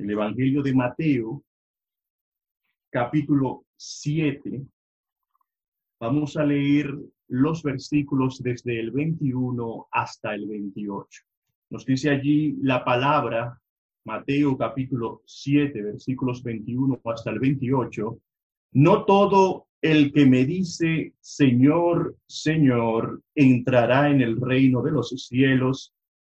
el Evangelio de Mateo, capítulo 7. Vamos a leer los versículos desde el 21 hasta el 28. Nos dice allí la palabra, Mateo capítulo 7, versículos 21 hasta el 28. No todo el que me dice, Señor, Señor, entrará en el reino de los cielos,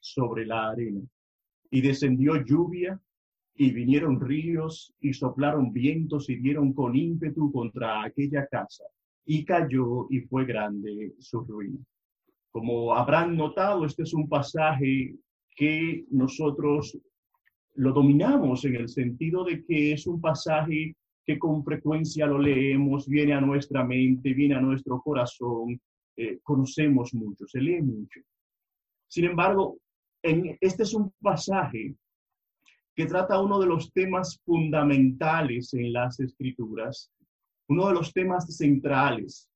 sobre la arena. Y descendió lluvia y vinieron ríos y soplaron vientos y dieron con ímpetu contra aquella casa. Y cayó y fue grande su ruina. Como habrán notado, este es un pasaje que nosotros lo dominamos en el sentido de que es un pasaje que con frecuencia lo leemos, viene a nuestra mente, viene a nuestro corazón, eh, conocemos mucho, se lee mucho. Sin embargo, en, este es un pasaje que trata uno de los temas fundamentales en las escrituras, uno de los temas centrales,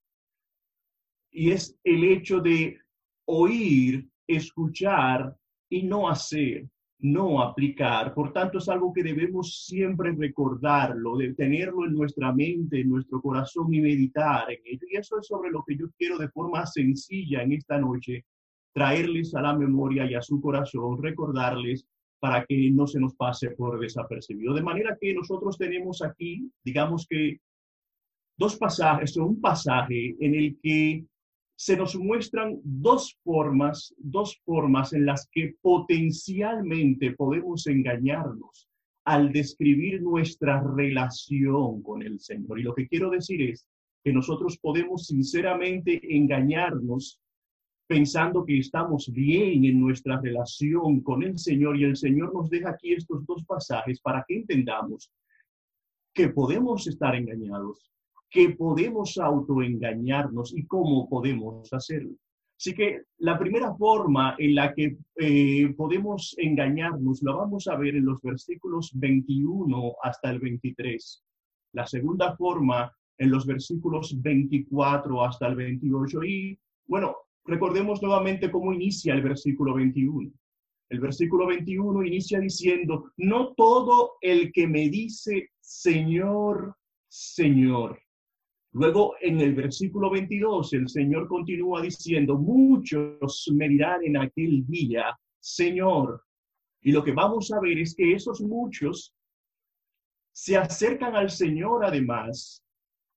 y es el hecho de oír, escuchar y no hacer no aplicar. Por tanto, es algo que debemos siempre recordarlo, de tenerlo en nuestra mente, en nuestro corazón y meditar en ello. Y eso es sobre lo que yo quiero de forma sencilla en esta noche traerles a la memoria y a su corazón, recordarles para que no se nos pase por desapercibido. De manera que nosotros tenemos aquí, digamos que dos pasajes, un pasaje en el que se nos muestran dos formas, dos formas en las que potencialmente podemos engañarnos al describir nuestra relación con el Señor. Y lo que quiero decir es que nosotros podemos sinceramente engañarnos pensando que estamos bien en nuestra relación con el Señor y el Señor nos deja aquí estos dos pasajes para que entendamos que podemos estar engañados que podemos autoengañarnos y cómo podemos hacerlo. Así que la primera forma en la que eh, podemos engañarnos la vamos a ver en los versículos 21 hasta el 23. La segunda forma en los versículos 24 hasta el 28. Y bueno, recordemos nuevamente cómo inicia el versículo 21. El versículo 21 inicia diciendo, no todo el que me dice Señor, Señor Luego, en el versículo 22, el Señor continúa diciendo, muchos me dirán en aquel día, Señor. Y lo que vamos a ver es que esos muchos se acercan al Señor además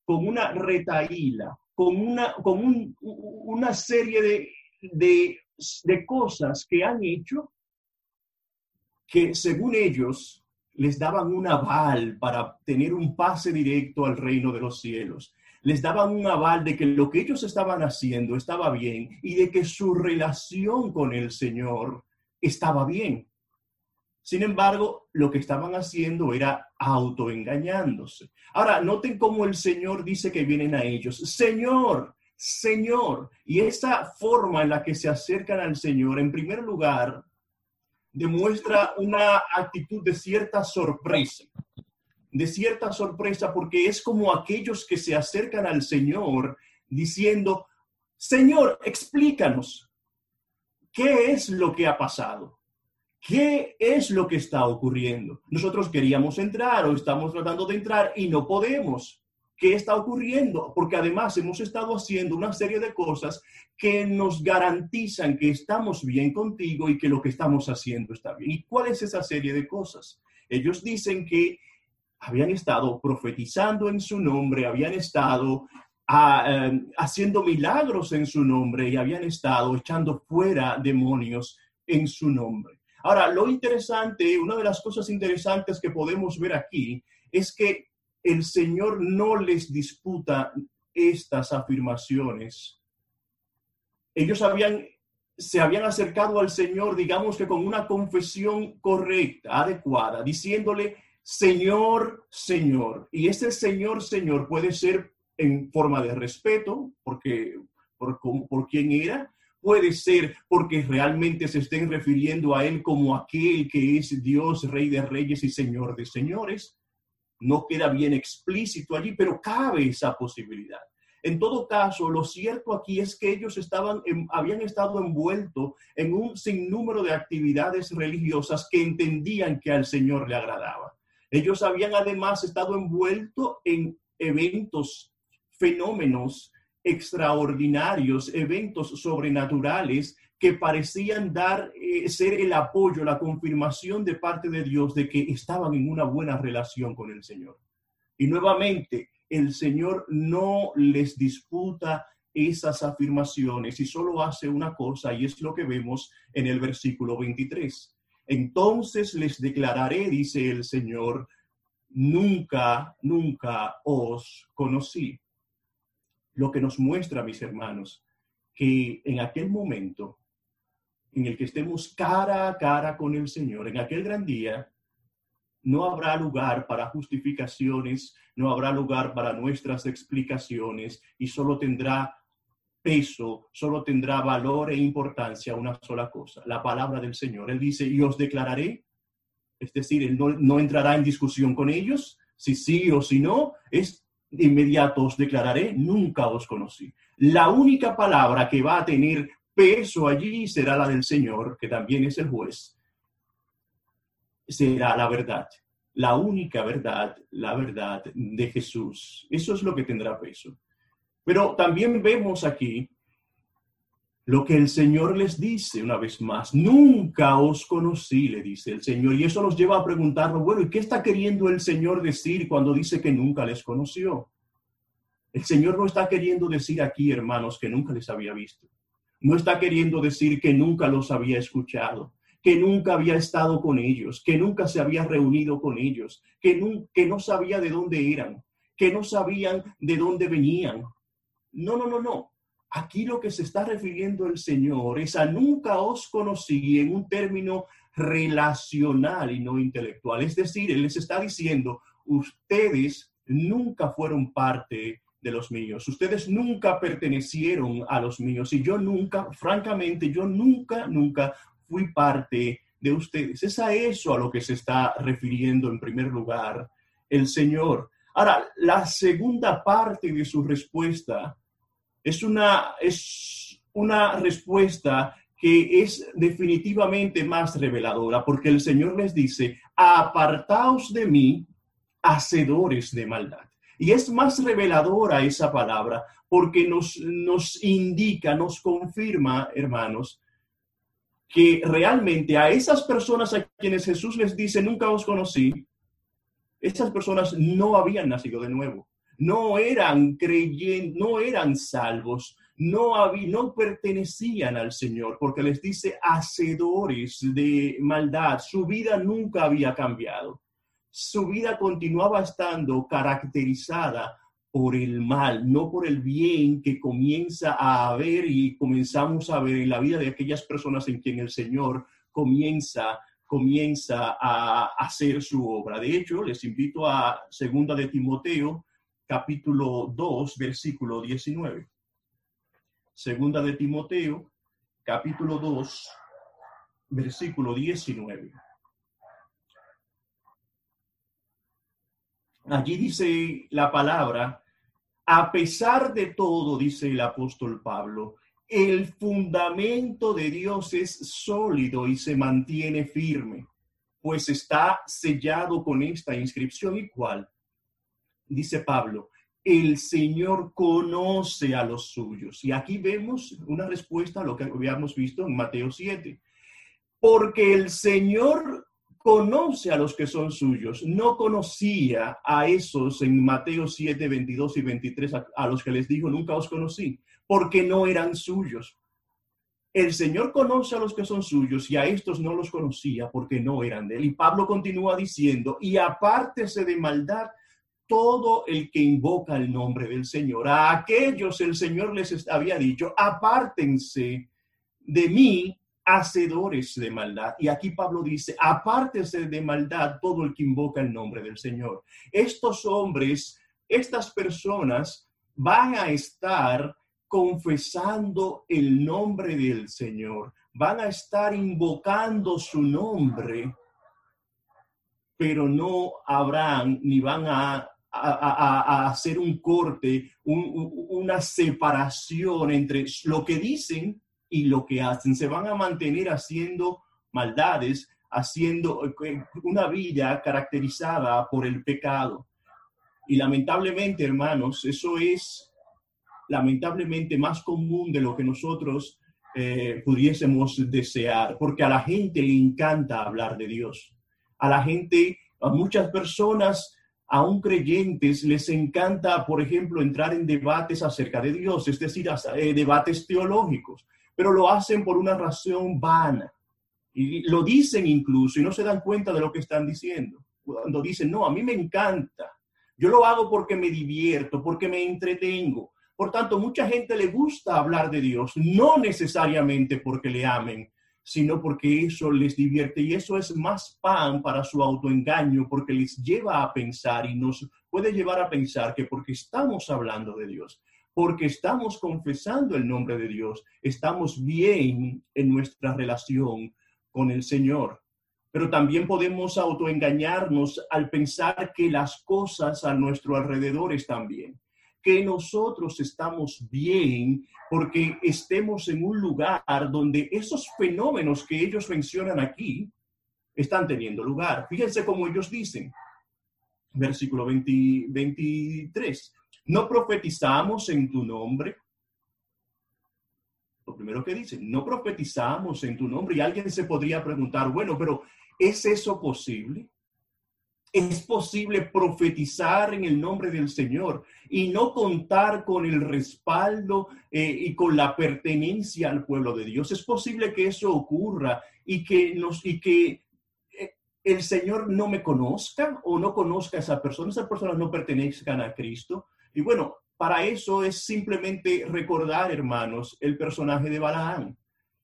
con una retaíla, con una, con una serie de, de, de cosas que han hecho que según ellos les daban un aval para tener un pase directo al reino de los cielos les daban un aval de que lo que ellos estaban haciendo estaba bien y de que su relación con el Señor estaba bien. Sin embargo, lo que estaban haciendo era autoengañándose. Ahora, noten cómo el Señor dice que vienen a ellos. Señor, Señor. Y esa forma en la que se acercan al Señor, en primer lugar, demuestra una actitud de cierta sorpresa de cierta sorpresa porque es como aquellos que se acercan al Señor diciendo, Señor, explícanos, ¿qué es lo que ha pasado? ¿Qué es lo que está ocurriendo? Nosotros queríamos entrar o estamos tratando de entrar y no podemos. ¿Qué está ocurriendo? Porque además hemos estado haciendo una serie de cosas que nos garantizan que estamos bien contigo y que lo que estamos haciendo está bien. ¿Y cuál es esa serie de cosas? Ellos dicen que habían estado profetizando en su nombre, habían estado ah, em, haciendo milagros en su nombre y habían estado echando fuera demonios en su nombre. Ahora, lo interesante, una de las cosas interesantes que podemos ver aquí es que el Señor no les disputa estas afirmaciones. Ellos habían, se habían acercado al Señor, digamos que con una confesión correcta, adecuada, diciéndole, Señor, Señor. Y ese Señor, Señor puede ser en forma de respeto, porque por, por quién era, puede ser porque realmente se estén refiriendo a Él como aquel que es Dios, Rey de Reyes y Señor de Señores. No queda bien explícito allí, pero cabe esa posibilidad. En todo caso, lo cierto aquí es que ellos estaban, habían estado envueltos en un sinnúmero de actividades religiosas que entendían que al Señor le agradaba. Ellos habían además estado envueltos en eventos, fenómenos extraordinarios, eventos sobrenaturales que parecían dar, eh, ser el apoyo, la confirmación de parte de Dios de que estaban en una buena relación con el Señor. Y nuevamente, el Señor no les disputa esas afirmaciones y solo hace una cosa y es lo que vemos en el versículo 23. Entonces les declararé, dice el Señor, nunca, nunca os conocí lo que nos muestra, mis hermanos, que en aquel momento en el que estemos cara a cara con el Señor, en aquel gran día, no habrá lugar para justificaciones, no habrá lugar para nuestras explicaciones y solo tendrá peso, solo tendrá valor e importancia una sola cosa, la palabra del Señor. Él dice, y os declararé, es decir, él no, no entrará en discusión con ellos, si sí o si no, es de inmediato os declararé, nunca os conocí. La única palabra que va a tener peso allí será la del Señor, que también es el juez. Será la verdad, la única verdad, la verdad de Jesús. Eso es lo que tendrá peso. Pero también vemos aquí lo que el Señor les dice una vez más. Nunca os conocí, le dice el Señor. Y eso nos lleva a preguntarnos, bueno, ¿y qué está queriendo el Señor decir cuando dice que nunca les conoció? El Señor no está queriendo decir aquí, hermanos, que nunca les había visto. No está queriendo decir que nunca los había escuchado, que nunca había estado con ellos, que nunca se había reunido con ellos, que que no sabía de dónde eran, que no sabían de dónde venían. No, no, no, no. Aquí lo que se está refiriendo el Señor es a nunca os conocí en un término relacional y no intelectual. Es decir, Él les está diciendo, ustedes nunca fueron parte de los míos, ustedes nunca pertenecieron a los míos y yo nunca, francamente, yo nunca, nunca fui parte de ustedes. Es a eso a lo que se está refiriendo en primer lugar el Señor. Ahora, la segunda parte de su respuesta es una, es una respuesta que es definitivamente más reveladora, porque el Señor les dice, apartaos de mí, hacedores de maldad. Y es más reveladora esa palabra, porque nos, nos indica, nos confirma, hermanos, que realmente a esas personas a quienes Jesús les dice, nunca os conocí, esas personas no habían nacido de nuevo no eran creyentes, no eran salvos, no, había, no pertenecían al Señor, porque les dice hacedores de maldad. Su vida nunca había cambiado. Su vida continuaba estando caracterizada por el mal, no por el bien que comienza a haber y comenzamos a ver en la vida de aquellas personas en quien el Señor comienza comienza a hacer su obra. De hecho, les invito a segunda de Timoteo capítulo 2, versículo 19. Segunda de Timoteo, capítulo 2, versículo 19. Allí dice la palabra, a pesar de todo, dice el apóstol Pablo, el fundamento de Dios es sólido y se mantiene firme, pues está sellado con esta inscripción y cuál dice Pablo, el Señor conoce a los suyos. Y aquí vemos una respuesta a lo que habíamos visto en Mateo 7. Porque el Señor conoce a los que son suyos. No conocía a esos en Mateo 7, 22 y 23, a, los que les dijo, nunca os conocí, porque no eran suyos. El Señor conoce a los que son suyos y a estos no los conocía porque no eran de él. Y Pablo continúa diciendo, y apártese de maldad todo el que invoca el nombre del Señor. A aquellos el Señor les había dicho, apártense de mí hacedores de maldad. Y aquí Pablo dice, apártese de maldad todo el que invoca el nombre del Señor. Estos hombres, estas personas van a estar confesando el nombre del Señor, van a estar invocando su nombre, pero no habrán ni van a, hacer un corte, una separación entre lo que dicen y lo que hacen. Se van a mantener haciendo maldades, haciendo eh, una vida caracterizada por el pecado. Y lamentablemente, hermanos, eso es lamentablemente más común de lo que nosotros eh, pudiésemos desear, porque a la gente le encanta hablar de Dios. A la gente, a muchas personas, aún creyentes, les encanta, por ejemplo, entrar en debates acerca de Dios, es decir, eh, debates teológicos pero lo hacen por una razón vana. Y lo dicen incluso y no se dan cuenta de lo que están diciendo. Cuando dicen, no, a mí me encanta. Yo lo hago porque me divierto, porque me entretengo. Por tanto, mucha gente le gusta hablar de Dios, no necesariamente porque le amen, sino porque eso les divierte y eso es más pan para su autoengaño porque les lleva a pensar y nos puede llevar a pensar que porque estamos hablando de Dios, porque estamos confesando el nombre de Dios, estamos bien en nuestra relación con el Señor. Pero también podemos autoengañarnos al pensar que las cosas a nuestro alrededor están bien, que nosotros estamos bien porque estemos en un lugar donde esos fenómenos que ellos mencionan aquí están teniendo lugar. Fíjense cómo ellos dicen, versículo 23 no profetizamos en tu nombre. Lo primero que dice, no profetizamos en tu nombre. Y alguien se podría preguntar, bueno, pero ¿es eso posible? Es posible profetizar en el nombre del Señor y no contar con el respaldo eh, y con la pertenencia al pueblo de Dios. Es posible que eso ocurra y que nos y que eh, el Señor no me conozca o no conozca a esa persona, esas personas no pertenezcan a Cristo. Y bueno, para eso es simplemente recordar, hermanos, el personaje de Balaam.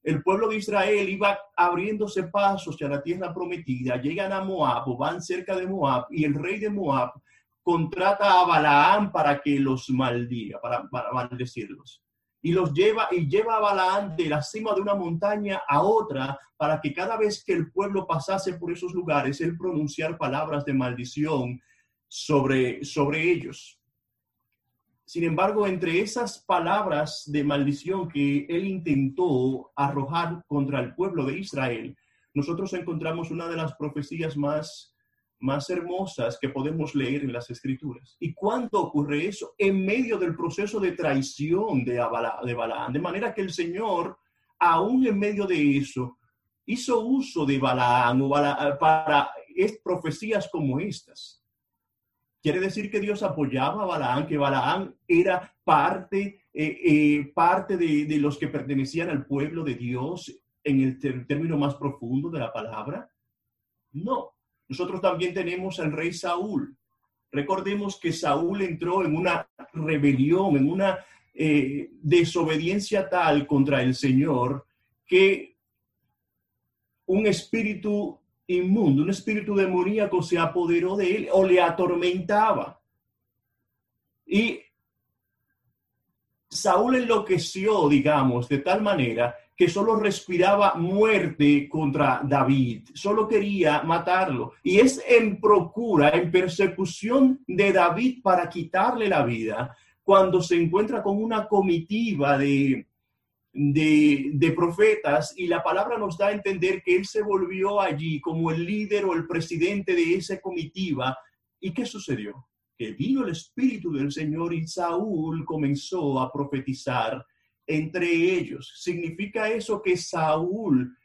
El pueblo de Israel iba abriéndose pasos hacia la tierra prometida, llegan a Moab o van cerca de Moab y el rey de Moab contrata a Balaam para que los maldiga, para, maldecirlos. Y los lleva y lleva a Balaam de la cima de una montaña a otra para que cada vez que el pueblo pasase por esos lugares, él pronunciar palabras de maldición sobre, sobre ellos. Sin embargo, entre esas palabras de maldición que él intentó arrojar contra el pueblo de Israel, nosotros encontramos una de las profecías más, más hermosas que podemos leer en las escrituras. ¿Y cuándo ocurre eso? En medio del proceso de traición de, de Balaam. De manera que el Señor, aún en medio de eso, hizo uso de Balaam, para profecías como estas. Quiere decir que Dios apoyaba a Balaán, que Balaán era parte, eh, eh, parte de, los que pertenecían al pueblo de Dios en el término más profundo de la palabra. No, nosotros también tenemos al rey Saúl. Recordemos que Saúl entró en una rebelión, en una eh, desobediencia tal contra el Señor que un espíritu inmundo, un espíritu demoníaco se apoderó de él o le atormentaba. Y Saúl enloqueció, digamos, de tal manera que solo respiraba muerte contra David, solo quería matarlo. Y es en procura, en persecución de David para quitarle la vida, cuando se encuentra con una comitiva de, de, profetas y la palabra nos da a entender que él se volvió allí como el líder o el presidente de esa comitiva. ¿Y qué sucedió? Que vino el Espíritu del Señor y Saúl comenzó a profetizar entre ellos. ¿Significa eso que Saúl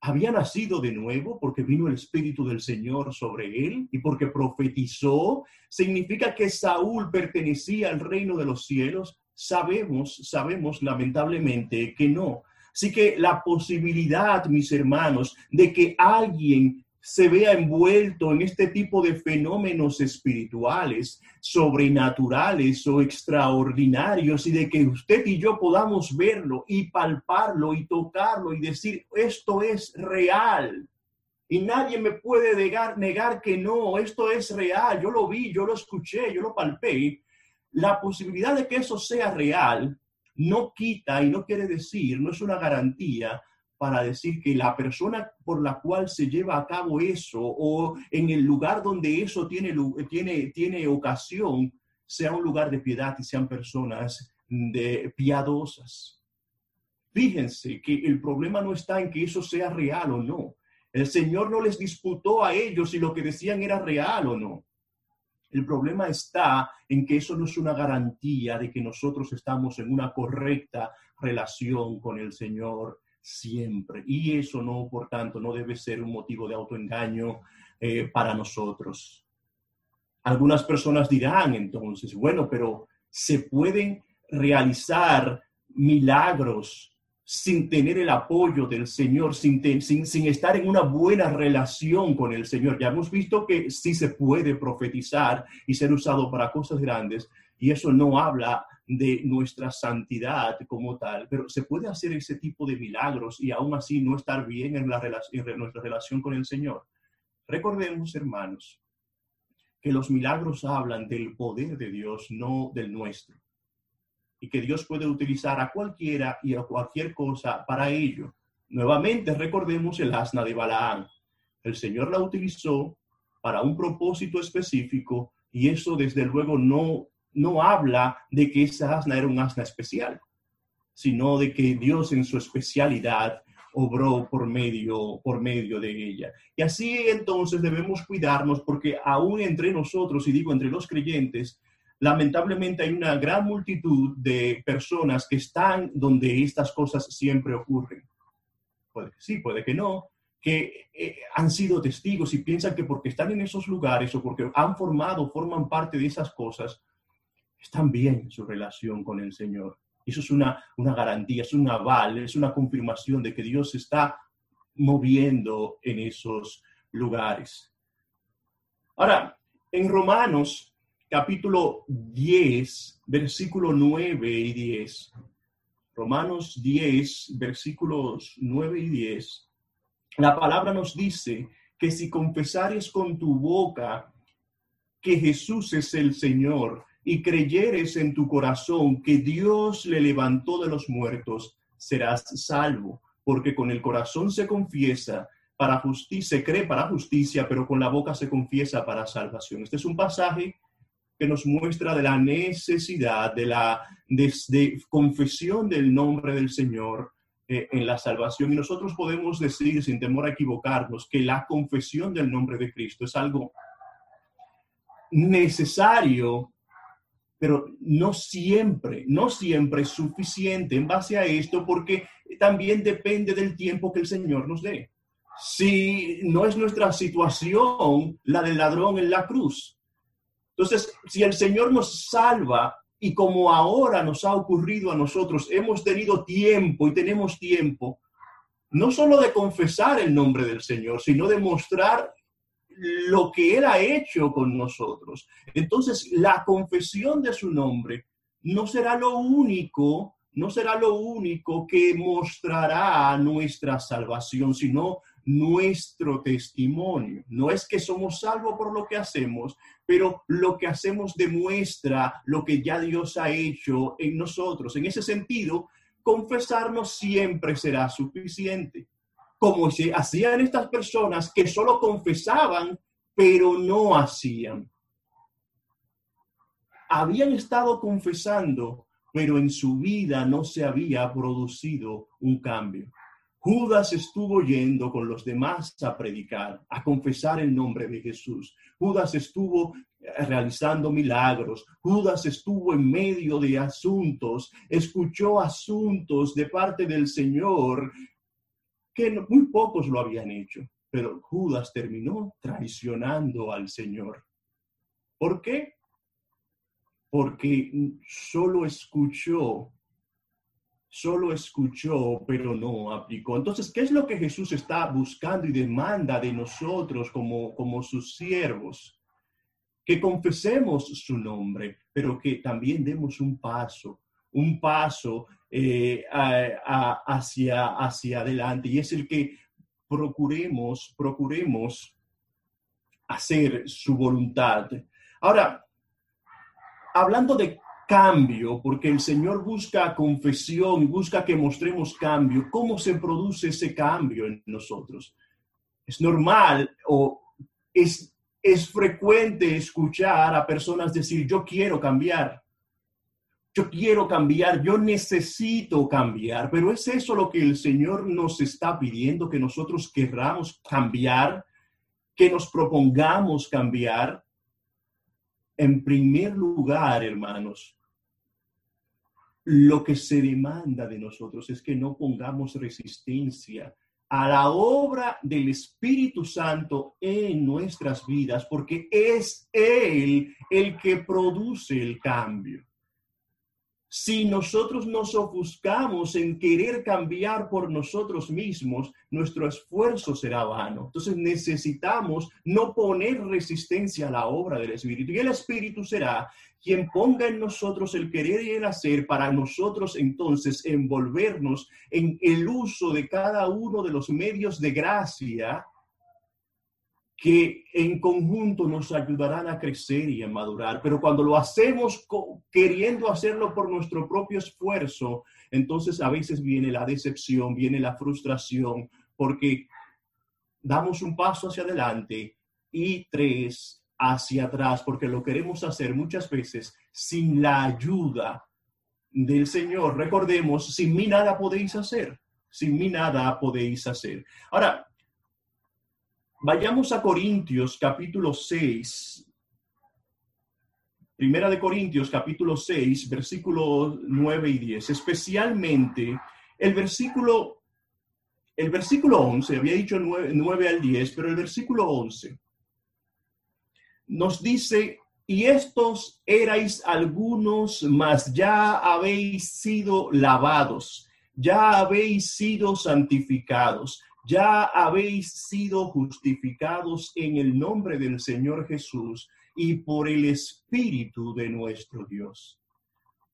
había nacido de nuevo porque vino el Espíritu del Señor sobre él y porque profetizó, significa que Saúl pertenecía al reino de los cielos. Sabemos, sabemos lamentablemente que no. Así que la posibilidad, mis hermanos, de que alguien se vea envuelto en este tipo de fenómenos espirituales, sobrenaturales o extraordinarios y de que usted y yo podamos verlo y palparlo y tocarlo y decir, esto es real. Y nadie me puede negar, negar que no, esto es real, yo lo vi, yo lo escuché, yo lo palpé. La posibilidad de que eso sea real no quita y no quiere decir, no es una garantía para decir que la persona por la cual se lleva a cabo eso o en el lugar donde eso tiene, tiene, tiene ocasión sea un lugar de piedad y sean personas de piadosas. Fíjense que el problema no está en que eso sea real o no. El Señor no les disputó a ellos si lo que decían era real o no. El problema está en que eso no es una garantía de que nosotros estamos en una correcta relación con el Señor siempre. Y eso no, por tanto, no debe ser un motivo de autoengaño eh, para nosotros. Algunas personas dirán entonces, bueno, pero se pueden realizar milagros sin tener el apoyo del Señor, sin, sin, estar en una buena relación con el Señor. Ya hemos visto que sí se puede profetizar y ser usado para cosas grandes, y eso no habla de nuestra santidad como tal, pero se puede hacer ese tipo de milagros y aún así no estar bien en, la en nuestra relación con el Señor. Recordemos, hermanos, que los milagros hablan del poder de Dios, no del nuestro, y que Dios puede utilizar a cualquiera y a cualquier cosa para ello. Nuevamente recordemos el asna de Balaán. El Señor la utilizó para un propósito específico y eso desde luego no no habla de que esa asna era un asna especial, sino de que Dios en su especialidad obró por medio, por medio de ella. Y así entonces debemos cuidarnos porque aún entre nosotros, y digo entre los creyentes, lamentablemente hay una gran multitud de personas que están donde estas cosas siempre ocurren. Puede que sí, puede que no, que eh, han sido testigos y piensan que porque están en esos lugares o porque han formado, forman parte de esas cosas, están bien en su relación con el Señor. Eso es una, una garantía, es un aval, es una confirmación de que Dios está moviendo en esos lugares. Ahora, en Romanos capítulo 10, versículo 9 y 10. Romanos 10, versículos 9 y 10. La palabra nos dice que si confesares con tu boca que Jesús es el Señor y creyeres en tu corazón que Dios le levantó de los muertos, serás salvo, porque con el corazón se confiesa para justicia, se cree para justicia, pero con la boca se confiesa para salvación. Este es un pasaje que nos muestra de la necesidad de la de, confesión del nombre del Señor eh, en la salvación. Y nosotros podemos decir, sin temor a equivocarnos, que la confesión del nombre de Cristo es algo necesario pero no siempre, no siempre es suficiente en base a esto porque también depende del tiempo que el Señor nos dé. Si no es nuestra situación la del ladrón en la cruz. Entonces, si el Señor nos salva y como ahora nos ha ocurrido a nosotros, hemos tenido tiempo y tenemos tiempo, no solo de confesar el nombre del Señor, sino de mostrar lo que Él ha hecho con nosotros. Entonces, la confesión de su nombre no será lo único, no será lo único que mostrará nuestra salvación, sino nuestro testimonio. No es que somos salvos por lo que hacemos, pero lo que hacemos demuestra lo que ya Dios ha hecho en nosotros. En ese sentido, confesarnos siempre será suficiente como se hacían estas personas que solo confesaban, pero no hacían. Habían estado confesando, pero en su vida no se había producido un cambio. Judas estuvo yendo con los demás a predicar, a confesar el nombre de Jesús. Judas estuvo eh, realizando milagros. Judas estuvo en medio de asuntos, escuchó asuntos de parte del Señor que muy pocos lo habían hecho, pero Judas terminó traicionando al Señor. ¿Por qué? Porque solo escuchó, solo escuchó, pero no aplicó. Entonces, ¿qué es lo que Jesús está buscando y demanda de nosotros como, como sus siervos? Que confesemos su nombre, pero que también demos un paso, un paso eh, hacia, hacia adelante. Y es el que procuremos, procuremos hacer su voluntad. Ahora, hablando de cambio, porque el Señor busca confesión, busca que mostremos cambio, ¿cómo se produce ese cambio en nosotros? Es normal o es, es frecuente escuchar a personas decir, yo quiero cambiar, yo quiero cambiar, yo necesito cambiar, pero es eso lo que el Señor nos está pidiendo, que nosotros querramos cambiar, que nos propongamos cambiar. En primer lugar, hermanos, lo que se demanda de nosotros es que no pongamos resistencia a la obra del Espíritu Santo en nuestras vidas, porque es Él el que produce el cambio si nosotros nos ofuscamos en querer cambiar por nosotros mismos, nuestro esfuerzo será vano. Entonces necesitamos no poner resistencia a la obra del Espíritu. Y el Espíritu será quien ponga en nosotros el querer y el hacer para nosotros entonces envolvernos en el uso de cada uno de los medios de gracia que en conjunto nos ayudarán a crecer y a madurar. Pero cuando lo hacemos queriendo hacerlo por nuestro propio esfuerzo, entonces a veces viene la decepción, viene la frustración, porque damos un paso hacia adelante y tres hacia atrás, porque lo queremos hacer muchas veces sin la ayuda del Señor. Recordemos, sin mí nada podéis hacer, sin mí nada podéis hacer. Ahora, Vayamos a Corintios capítulo 6. Primera de Corintios capítulo 6, versículos 9 y 10. Especialmente el versículo, el versículo 11, había dicho 9, 9 al 10, pero el versículo 11 nos dice, y estos erais algunos, mas ya habéis sido lavados, ya habéis sido santificados ya habéis sido justificados en el nombre del Señor Jesús y por el Espíritu de nuestro Dios.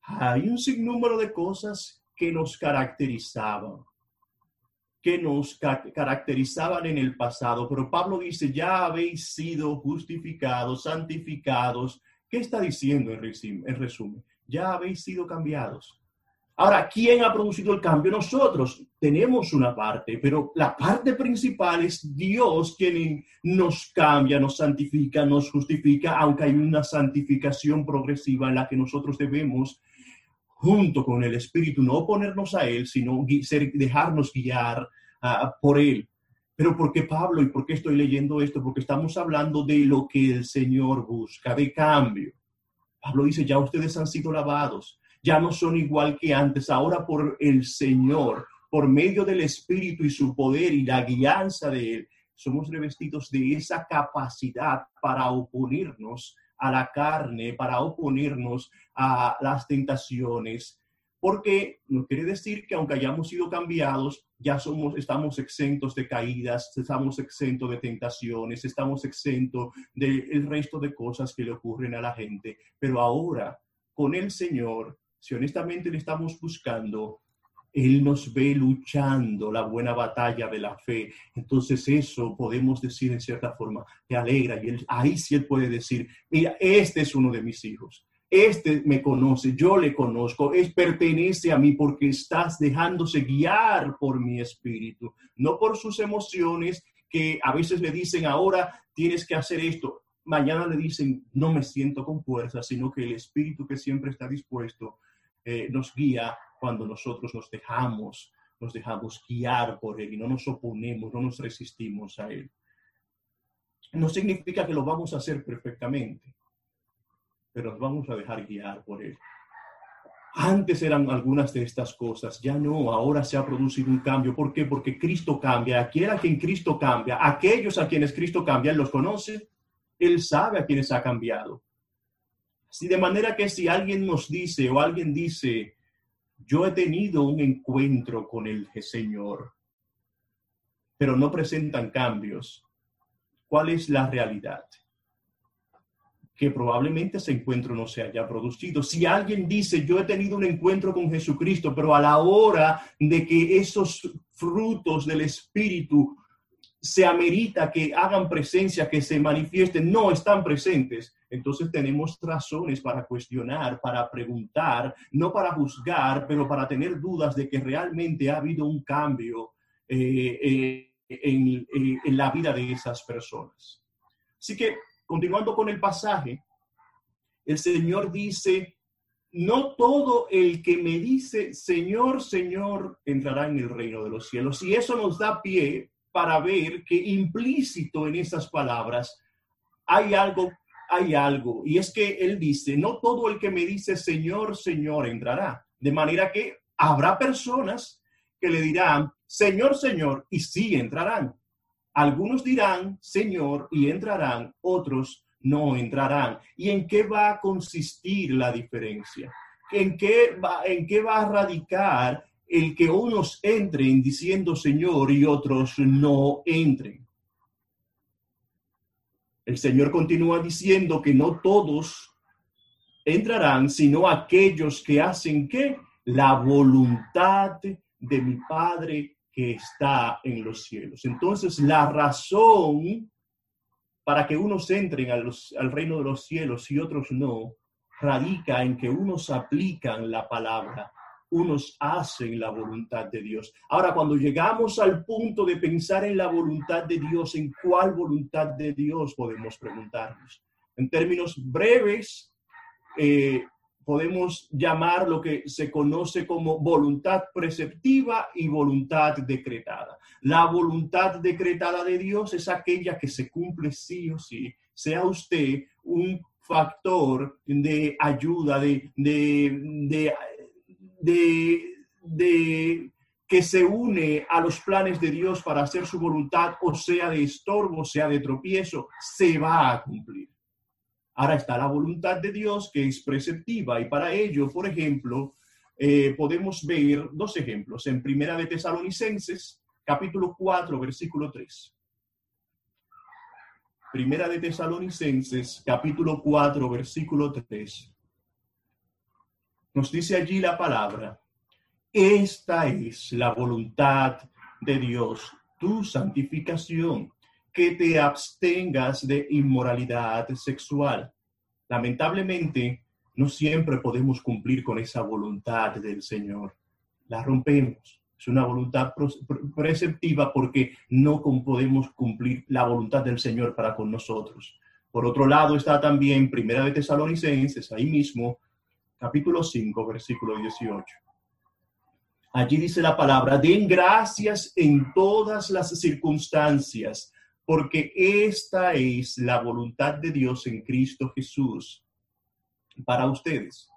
Hay un sinnúmero de cosas que nos caracterizaban, que nos caracterizaban en el pasado, pero Pablo dice, ya habéis sido justificados, santificados. ¿Qué está diciendo en resumen? Ya habéis sido cambiados Ahora, ¿quién ha producido el cambio? Nosotros tenemos una parte, pero la parte principal es Dios quien nos cambia, nos santifica, nos justifica, aunque hay una santificación progresiva en la que nosotros debemos, junto con el Espíritu, no oponernos a Él, sino dejarnos guiar por Él. Pero ¿por qué Pablo y por qué estoy leyendo esto? Porque estamos hablando de lo que el Señor busca, de cambio. Pablo dice, ya ustedes han sido lavados, ya no son igual que antes. Ahora por el Señor, por medio del Espíritu y su poder y la guianza de Él, somos revestidos de esa capacidad para oponernos a la carne, para oponernos a las tentaciones, porque no quiere decir que aunque hayamos sido cambiados, ya somos, estamos exentos de caídas, estamos exentos de tentaciones, estamos exentos del resto de cosas que le ocurren a la gente. Pero ahora, con el Señor, si honestamente le estamos buscando, Él nos ve luchando la buena batalla de la fe. Entonces eso podemos decir en cierta forma, te alegra. Y él, ahí sí Él puede decir, mira, este es uno de mis hijos. Este me conoce, yo le conozco, es pertenece a mí porque estás dejándose guiar por mi espíritu, no por sus emociones que a veces le dicen ahora tienes que hacer esto, mañana le dicen no me siento con fuerza, sino que el espíritu que siempre está dispuesto eh, nos guía cuando nosotros nos dejamos, nos dejamos guiar por Él y no nos oponemos, no nos resistimos a Él. No significa que lo vamos a hacer perfectamente, pero nos vamos a dejar guiar por Él. Antes eran algunas de estas cosas, ya no, ahora se ha producido un cambio. ¿Por qué? Porque Cristo cambia. Aquel a quien Cristo cambia, aquellos a quienes Cristo cambia, Él los conoce, Él sabe a quienes ha cambiado. Si de manera que si alguien nos dice o alguien dice, yo he tenido un encuentro con el Señor, pero no presentan cambios, ¿cuál es la realidad? que probablemente ese encuentro no se haya producido. Si alguien dice, yo he tenido un encuentro con Jesucristo, pero a la hora de que esos frutos del Espíritu se amerita que hagan presencia, que se manifiesten, no están presentes, entonces tenemos razones para cuestionar, para preguntar, no para juzgar, pero para tener dudas de que realmente ha habido un cambio eh, eh, en, en la vida de esas personas. Así que Continuando con el pasaje, el Señor dice, no todo el que me dice, Señor, Señor, entrará en el reino de los cielos. Y eso nos da pie para ver que implícito en esas palabras hay algo, hay algo. Y es que Él dice, no todo el que me dice, Señor, Señor, entrará. De manera que habrá personas que le dirán, Señor, Señor, y sí entrarán. Algunos dirán, Señor, y entrarán, otros no entrarán. ¿Y en qué va a consistir la diferencia? ¿En qué va, en qué va a radicar el que unos entren diciendo Señor y otros no entren? El Señor continúa diciendo que no todos entrarán, sino aquellos que hacen que la voluntad de mi Padre que está en los cielos. Entonces, la razón para que unos entren al reino de los cielos y otros no, radica en que unos aplican la palabra, unos hacen la voluntad de Dios. Ahora, cuando llegamos al punto de pensar en la voluntad de Dios, ¿en cuál voluntad de Dios podemos preguntarnos? En términos breves, eh, podemos llamar lo que se conoce como voluntad preceptiva y voluntad decretada. La voluntad decretada de Dios es aquella que se cumple sí o sí, sea usted un factor de ayuda, de, de, de, de, que se une a los planes de Dios para hacer su voluntad, o sea de estorbo, sea de tropiezo, se va a cumplir. Ahora está la voluntad de Dios que es preceptiva y para ello, por ejemplo, eh, podemos ver dos ejemplos en Primera de Tesalonicenses, capítulo 4, versículo 3. Primera de Tesalonicenses, capítulo 4, versículo 3. Nos dice allí la palabra, esta es la voluntad de Dios, tu santificación que te abstengas de inmoralidad sexual. Lamentablemente, no siempre podemos cumplir con esa voluntad del Señor. La rompemos. Es una voluntad preceptiva porque no podemos cumplir la voluntad del Señor para con nosotros. Por otro lado está también Primera de Tesalonicenses, ahí mismo, capítulo 5, versículo 18. Allí dice la palabra, den gracias en todas las circunstancias, porque esta es la voluntad de Dios en Cristo Jesús para ustedes.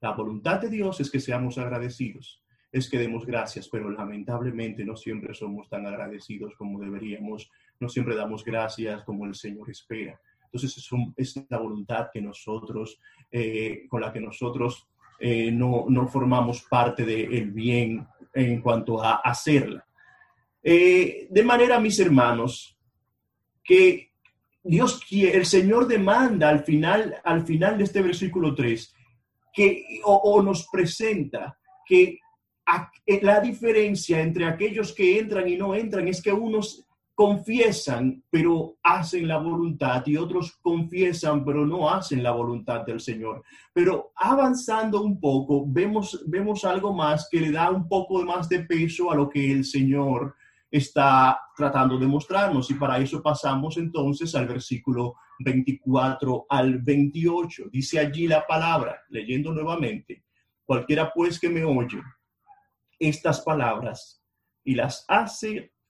La voluntad de Dios es que seamos agradecidos, es que demos gracias, pero lamentablemente no siempre somos tan agradecidos como deberíamos, no siempre damos gracias como el Señor espera. Entonces es, la voluntad que nosotros, eh, con la que nosotros eh, no, formamos parte del bien en cuanto a hacerla. Eh, de manera, mis hermanos, que Dios quiere, el Señor demanda al final, al final de este versículo 3, que, o, nos presenta que la diferencia entre aquellos que entran y no entran es que unos confiesan, pero hacen la voluntad, y otros confiesan, pero no hacen la voluntad del Señor. Pero avanzando un poco, vemos, vemos algo más que le da un poco más de peso a lo que el Señor está tratando de mostrarnos. Y para eso pasamos entonces al versículo 24 al 28. Dice allí la palabra, leyendo nuevamente, cualquiera pues que me oye estas palabras y las hace,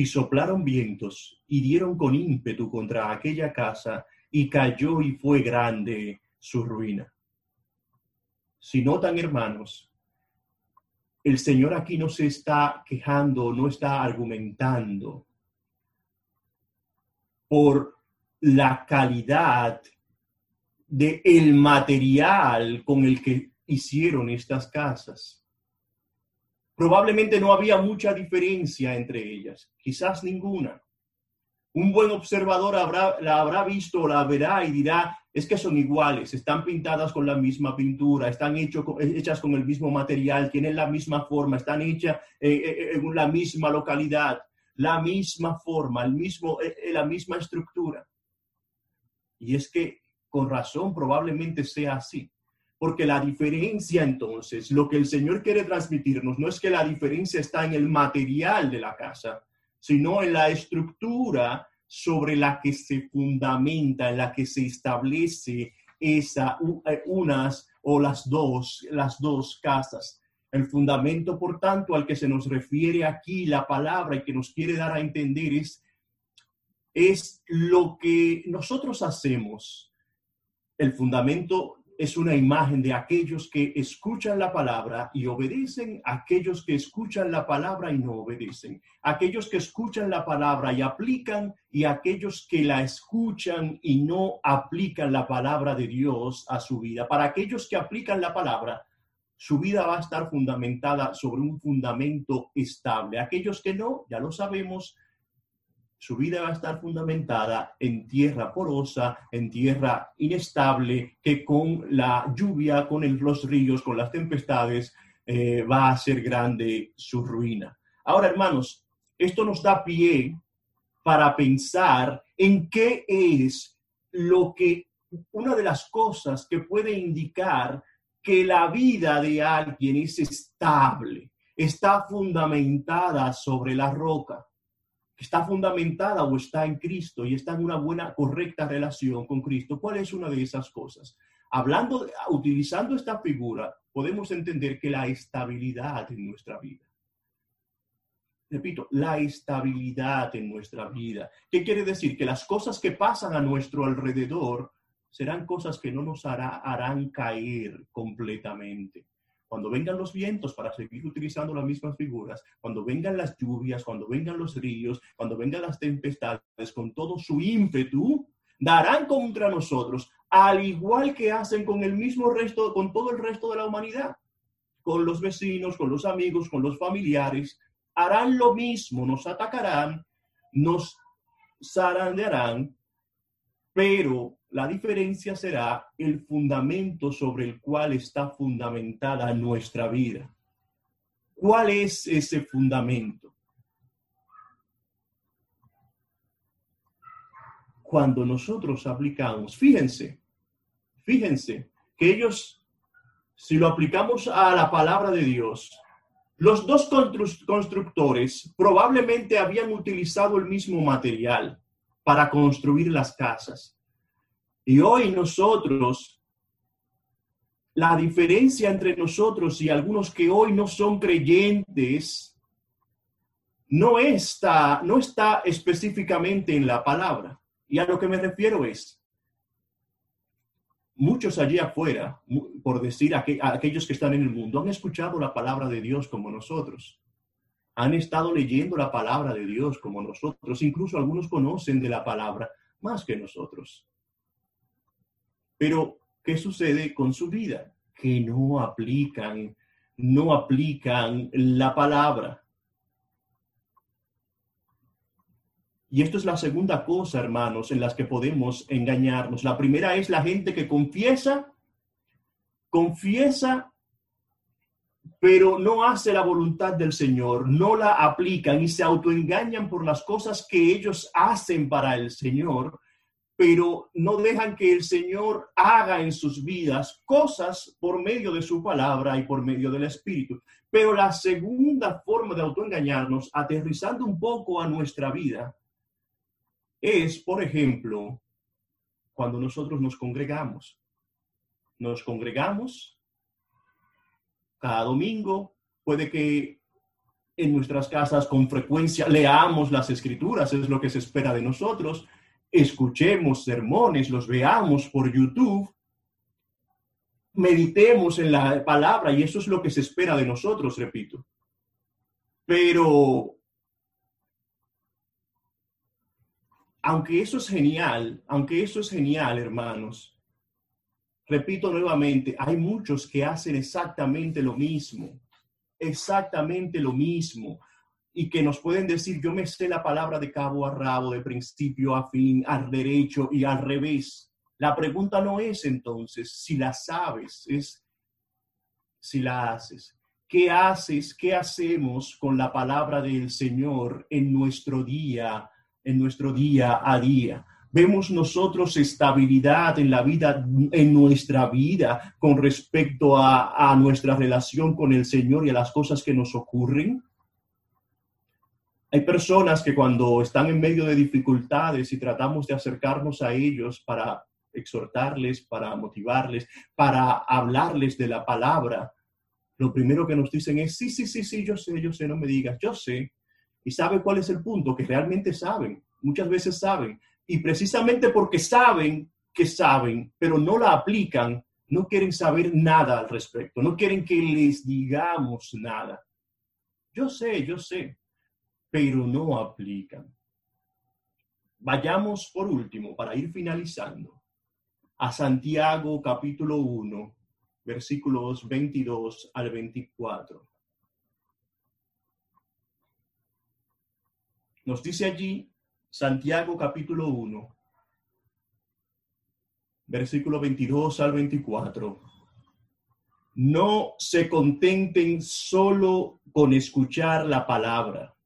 y soplaron vientos y dieron con ímpetu contra aquella casa y cayó y fue grande su ruina. Si notan, hermanos, el Señor aquí no se está quejando, no está argumentando por la calidad de el material con el que hicieron estas casas. Probablemente no había mucha diferencia entre ellas, quizás ninguna. Un buen observador la habrá visto, la verá y dirá, es que son iguales, están pintadas con la misma pintura, están hechas con el mismo material, tienen la misma forma, están hechas eh, eh, eh, en la misma localidad, la misma forma, el mismo, la misma estructura. Y es que con razón probablemente sea así. Porque la diferencia entonces, lo que el Señor quiere transmitirnos, no es que la diferencia está en el material de la casa, sino en la estructura sobre la que se fundamenta, en la que se establece esa, eh, unas o las dos, las dos casas. El fundamento, por tanto, al que se nos refiere aquí la palabra y que nos quiere dar a entender es, es lo que nosotros hacemos. El fundamento es una imagen de aquellos que escuchan la palabra y obedecen, aquellos que escuchan la palabra y no obedecen, aquellos que escuchan la palabra y aplican y aquellos que la escuchan y no aplican la palabra de Dios a su vida. Para aquellos que aplican la palabra, su vida va a estar fundamentada sobre un fundamento estable. Aquellos que no, ya lo sabemos, su vida va a estar fundamentada en tierra porosa, en tierra inestable, que con la lluvia, con los ríos, con las tempestades, eh, va a ser grande su ruina. Ahora, hermanos, esto nos da pie para pensar en qué es lo que, una de las cosas que puede indicar que la vida de alguien es estable, está fundamentada sobre la roca está fundamentada o está en Cristo y está en una buena, correcta relación con Cristo. ¿Cuál es una de esas cosas? Hablando, utilizando esta figura, podemos entender que la estabilidad en nuestra vida. Repito, la estabilidad en nuestra vida. ¿Qué quiere decir? Que las cosas que pasan a nuestro alrededor serán cosas que no nos harán caer completamente cuando vengan los vientos, para seguir utilizando las mismas figuras, cuando vengan las lluvias, cuando vengan los ríos, cuando vengan las tempestades, con todo su ímpetu, darán contra nosotros, al igual que hacen con el mismo resto, con todo el resto de la humanidad, con los vecinos, con los amigos, con los familiares, harán lo mismo, nos atacarán, nos zarandearán, pero la diferencia será el fundamento sobre el cual está fundamentada nuestra vida. ¿Cuál es ese fundamento? Cuando nosotros aplicamos, fíjense, fíjense que ellos, si lo aplicamos a la palabra de Dios, los dos constructores probablemente habían utilizado el mismo material para construir las casas y hoy nosotros, la diferencia entre nosotros y algunos que hoy no son creyentes, no está, no está específicamente en la palabra. Y a lo que me refiero es, muchos allí afuera, por decir a, aquellos que están en el mundo, han escuchado la palabra de Dios como nosotros. Han estado leyendo la palabra de Dios como nosotros. Incluso algunos conocen de la palabra más que nosotros. Pero, ¿qué sucede con su vida? Que no aplican, no aplican la palabra. Y esto es la segunda cosa, hermanos, en las que podemos engañarnos. La primera es la gente que confiesa, confiesa, pero no hace la voluntad del Señor, no la aplican y se autoengañan por las cosas que ellos hacen para el Señor pero no dejan que el Señor haga en sus vidas cosas por medio de su palabra y por medio del Espíritu. Pero la segunda forma de autoengañarnos, aterrizando un poco a nuestra vida, es, por ejemplo, cuando nosotros nos congregamos. Nos congregamos cada domingo, puede que en nuestras casas con frecuencia leamos las escrituras, es lo que se espera de nosotros, escuchemos sermones, los veamos por YouTube, meditemos en la palabra y eso es lo que se espera de nosotros, repito. Pero aunque eso es genial, aunque eso es genial, hermanos, repito nuevamente, hay muchos que hacen exactamente lo mismo, exactamente lo mismo, y que nos pueden decir, yo me sé la palabra de cabo a rabo, de principio a fin, al derecho y al revés. La pregunta no es entonces si la sabes, es si la haces. ¿Qué haces? ¿Qué hacemos con la palabra del Señor en nuestro día, en nuestro día a día? Vemos nosotros estabilidad en la vida, en nuestra vida con respecto a, a, nuestra relación con el Señor y a las cosas que nos ocurren? Hay personas que cuando están en medio de dificultades y tratamos de acercarnos a ellos para exhortarles, para motivarles, para hablarles de la palabra, lo primero que nos dicen es, sí, sí, sí, sí, yo sé, yo sé, no me digas, yo sé. ¿Y sabe cuál es el punto? Que realmente saben, muchas veces saben. Y precisamente porque saben que saben, pero no la aplican, no quieren saber nada al respecto, no quieren que les digamos nada. Yo sé, yo sé pero no aplican. Vayamos por último, para ir finalizando, a Santiago capítulo 1, versículos 22 al 24. Nos dice allí Santiago capítulo 1, versículo 22 al 24. No se contenten solo con escuchar la palabra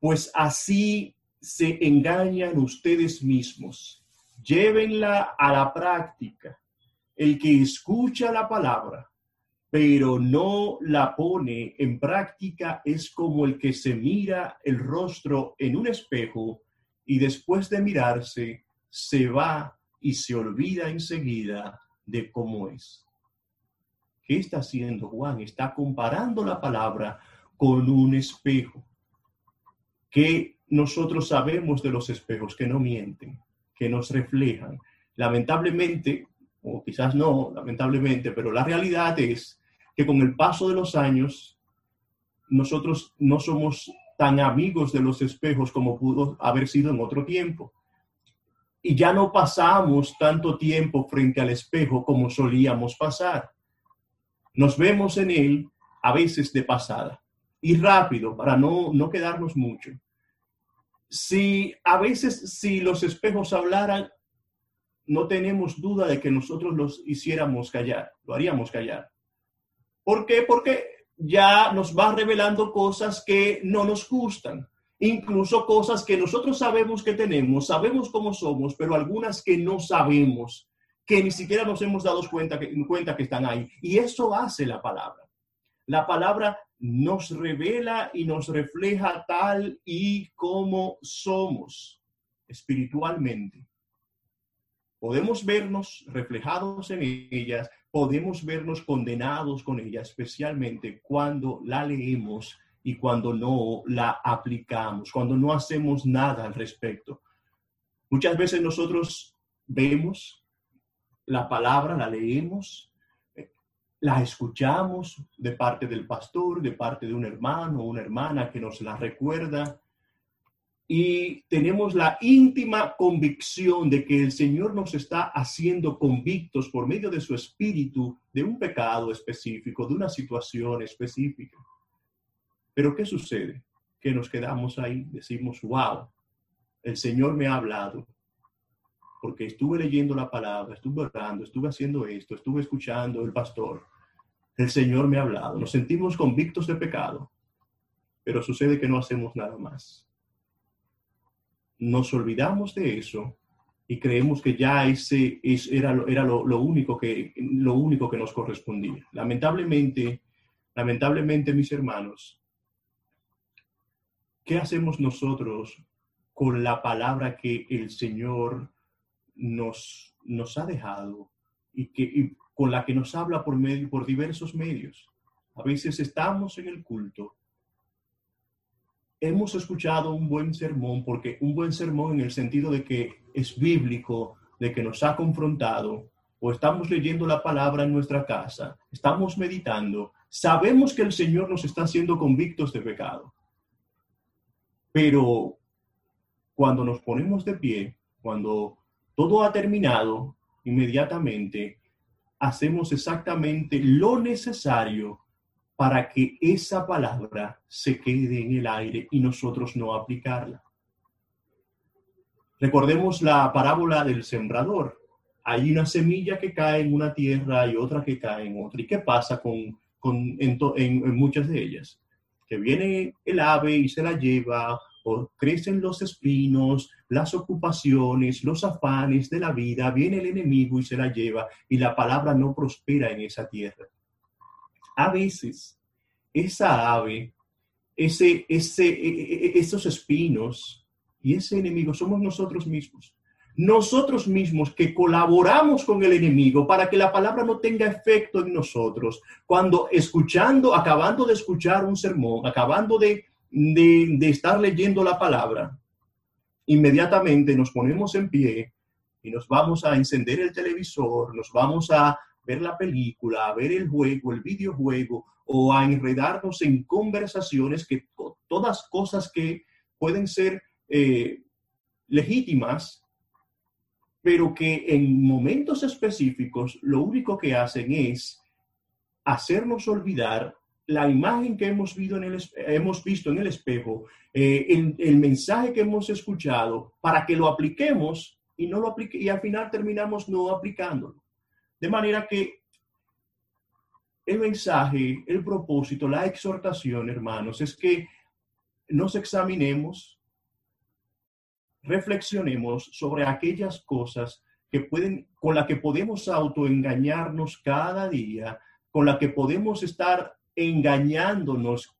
pues así se engañan ustedes mismos. Llévenla a la práctica. El que escucha la palabra, pero no la pone en práctica, es como el que se mira el rostro en un espejo y después de mirarse se va y se olvida enseguida de cómo es. ¿Qué está haciendo Juan? Está comparando la palabra con un espejo que nosotros sabemos de los espejos que no mienten, que nos reflejan. Lamentablemente, o quizás no, lamentablemente, pero la realidad es que con el paso de los años, nosotros no somos tan amigos de los espejos como pudo haber sido en otro tiempo. Y ya no pasamos tanto tiempo frente al espejo como solíamos pasar. Nos vemos en él a veces de pasada y rápido para no, no quedarnos mucho. Si a veces, si los espejos hablaran, no tenemos duda de que nosotros los hiciéramos callar, lo haríamos callar. ¿Por qué? Porque ya nos va revelando cosas que no nos gustan, incluso cosas que nosotros sabemos que tenemos, sabemos cómo somos, pero algunas que no sabemos, que ni siquiera nos hemos dado cuenta que, están ahí. Y eso hace la palabra. La palabra nos revela y nos refleja tal y como somos espiritualmente. Podemos vernos reflejados en ellas, podemos vernos condenados con ellas, especialmente cuando la leemos y cuando no la aplicamos, cuando no hacemos nada al respecto. Muchas veces nosotros vemos la palabra, la leemos, la escuchamos de parte del pastor, de parte de un hermano o una hermana que nos la recuerda y tenemos la íntima convicción de que el Señor nos está haciendo convictos por medio de su espíritu de un pecado específico, de una situación específica. Pero ¿qué sucede? Que nos quedamos ahí, decimos, wow, el Señor me ha hablado, porque estuve leyendo la palabra, estuve orando, estuve haciendo esto, estuve escuchando el pastor. El Señor me ha hablado. Nos sentimos convictos de pecado, pero sucede que no hacemos nada más. Nos olvidamos de eso y creemos que ya ese era, era lo, único que, lo único que nos correspondía. Lamentablemente, lamentablemente, mis hermanos, ¿qué hacemos nosotros con la palabra que el Señor nos, nos ha dejado y, que, con la que nos habla por, medio, por diversos medios? A veces estamos en el culto hemos escuchado un buen sermón, porque un buen sermón en el sentido de que es bíblico, de que nos ha confrontado, o estamos leyendo la palabra en nuestra casa, estamos meditando, sabemos que el Señor nos está haciendo convictos de pecado. Pero cuando nos ponemos de pie, cuando todo ha terminado, inmediatamente hacemos exactamente lo necesario para que esa palabra se quede en el aire y nosotros no aplicarla. Recordemos la parábola del sembrador. Hay una semilla que cae en una tierra y otra que cae en otra. ¿Y qué pasa con, en, muchas de ellas? Que viene el ave y se la lleva, o crecen los espinos, las ocupaciones, los afanes de la vida, viene el enemigo y se la lleva, y la palabra no prospera en esa tierra. A veces, esa ave, ese, ese, e, e, e, esos espinos y ese enemigo somos nosotros mismos. Nosotros mismos que colaboramos con el enemigo para que la palabra no tenga efecto en nosotros. Cuando escuchando, acabando de escuchar un sermón, acabando de, de, de estar leyendo la palabra, inmediatamente nos ponemos en pie y nos vamos a encender el televisor, nos vamos a ver la película, a ver el juego, el videojuego o a enredarnos en conversaciones que todas cosas que pueden ser eh, legítimas, pero que en momentos específicos lo único que hacen es hacernos olvidar la imagen que hemos visto en el, espejo, eh, el, el, mensaje que hemos escuchado, para que lo apliquemos y no lo aplique, y al final terminamos no aplicándolo. De manera que el mensaje, el propósito, la exhortación, hermanos, es que nos examinemos, reflexionemos sobre aquellas cosas que pueden, con las que podemos autoengañarnos cada día, con las que podemos estar engañándonos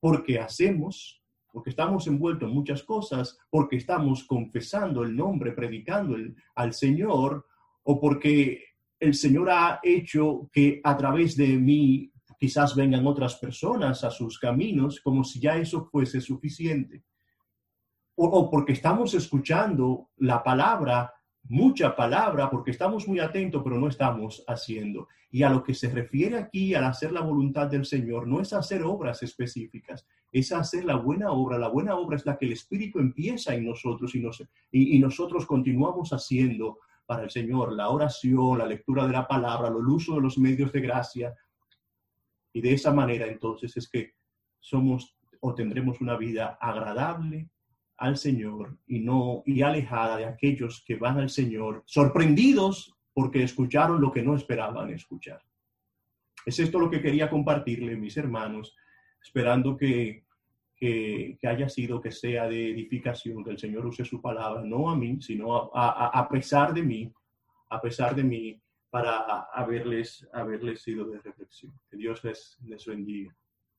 porque hacemos, porque estamos envueltos en muchas cosas, porque estamos confesando el nombre, predicando al Señor, o porque el Señor ha hecho que a través de mí quizás vengan otras personas a sus caminos, como si ya eso fuese suficiente. O, porque estamos escuchando la palabra, mucha palabra, porque estamos muy atentos, pero no estamos haciendo. Y a lo que se refiere aquí al hacer la voluntad del Señor, no es hacer obras específicas, es hacer la buena obra. La buena obra es la que el Espíritu empieza en nosotros y, nosotros continuamos haciendo para el Señor, la oración, la lectura de la palabra, el uso de los medios de gracia. Y de esa manera entonces es que somos o tendremos una vida agradable al Señor y no y alejada de aquellos que van al Señor sorprendidos porque escucharon lo que no esperaban escuchar. Es esto lo que quería compartirle, mis hermanos, esperando que que, haya sido, que sea de edificación, que el Señor use su palabra, no a mí, sino a, pesar de mí, a pesar de mí, para haberles, haberles sido de reflexión. Que Dios les, les bendiga.